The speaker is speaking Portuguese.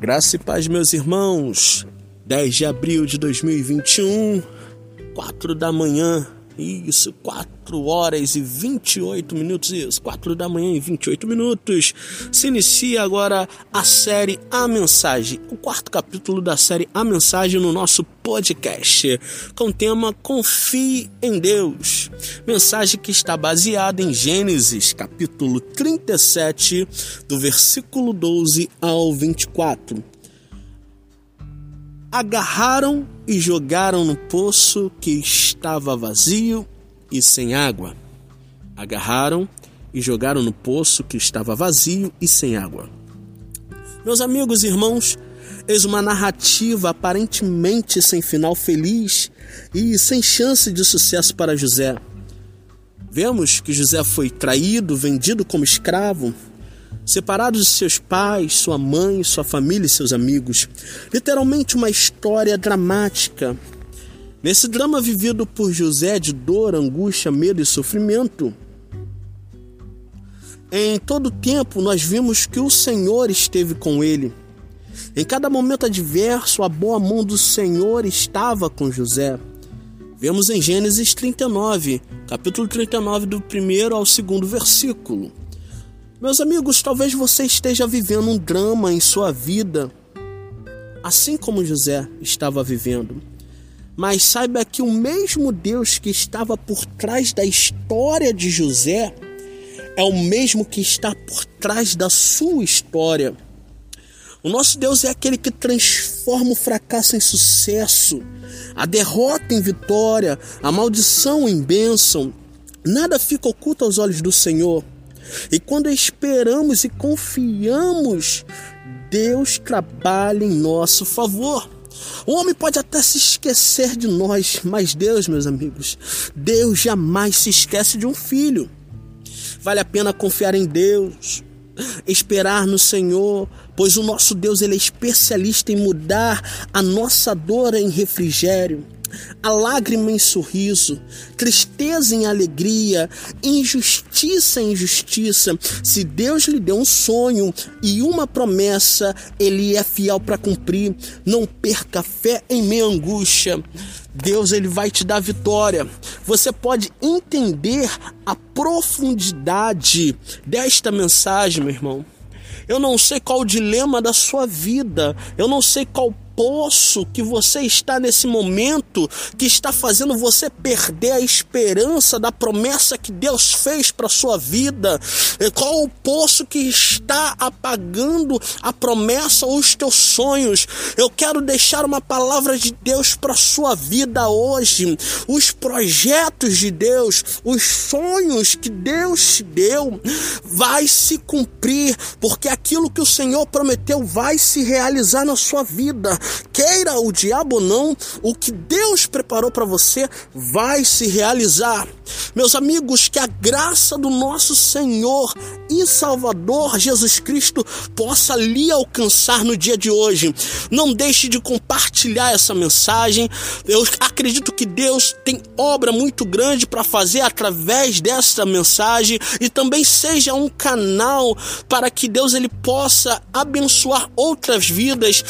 Graça e paz, meus irmãos. 10 de abril de 2021, 4 da manhã. Isso, 4 horas e 28 minutos. Isso, 4 da manhã e 28 minutos. Se inicia agora a série A Mensagem, o quarto capítulo da série A Mensagem no nosso podcast, com o tema Confie em Deus. Mensagem que está baseada em Gênesis, capítulo 37, do versículo 12 ao 24 agarraram e jogaram no poço que estava vazio e sem água. Agarraram e jogaram no poço que estava vazio e sem água. Meus amigos e irmãos, eis uma narrativa aparentemente sem final feliz e sem chance de sucesso para José. Vemos que José foi traído, vendido como escravo, separado de seus pais, sua mãe, sua família e seus amigos. Literalmente uma história dramática. Nesse drama vivido por José de dor, angústia, medo e sofrimento, em todo tempo nós vimos que o Senhor esteve com ele. Em cada momento adverso, a boa mão do Senhor estava com José. Vemos em Gênesis 39, capítulo 39, do primeiro ao segundo versículo. Meus amigos, talvez você esteja vivendo um drama em sua vida, assim como José estava vivendo. Mas saiba que o mesmo Deus que estava por trás da história de José é o mesmo que está por trás da sua história. O nosso Deus é aquele que transforma o fracasso em sucesso, a derrota em vitória, a maldição em bênção. Nada fica oculto aos olhos do Senhor. E quando esperamos e confiamos, Deus trabalha em nosso favor. O homem pode até se esquecer de nós, mas Deus, meus amigos, Deus jamais se esquece de um filho. Vale a pena confiar em Deus, esperar no Senhor, pois o nosso Deus ele é especialista em mudar a nossa dor em refrigério a lágrima em sorriso, tristeza em alegria, injustiça em justiça. Se Deus lhe deu um sonho e uma promessa, ele é fiel para cumprir. Não perca fé em minha angústia. Deus ele vai te dar vitória. Você pode entender a profundidade desta mensagem, meu irmão. Eu não sei qual o dilema da sua vida, eu não sei qual poço que você está nesse momento que está fazendo você perder a esperança da promessa que Deus fez para sua vida? Qual o poço que está apagando a promessa ou os teus sonhos? Eu quero deixar uma palavra de Deus para sua vida hoje. Os projetos de Deus, os sonhos que Deus te deu, vai se cumprir, porque aquilo que o Senhor prometeu vai se realizar na sua vida queira o diabo ou não, o que Deus preparou para você vai se realizar. Meus amigos, que a graça do nosso Senhor e Salvador Jesus Cristo possa lhe alcançar no dia de hoje. Não deixe de compartilhar essa mensagem. Eu acredito que Deus tem obra muito grande para fazer através dessa mensagem e também seja um canal para que Deus ele possa abençoar outras vidas.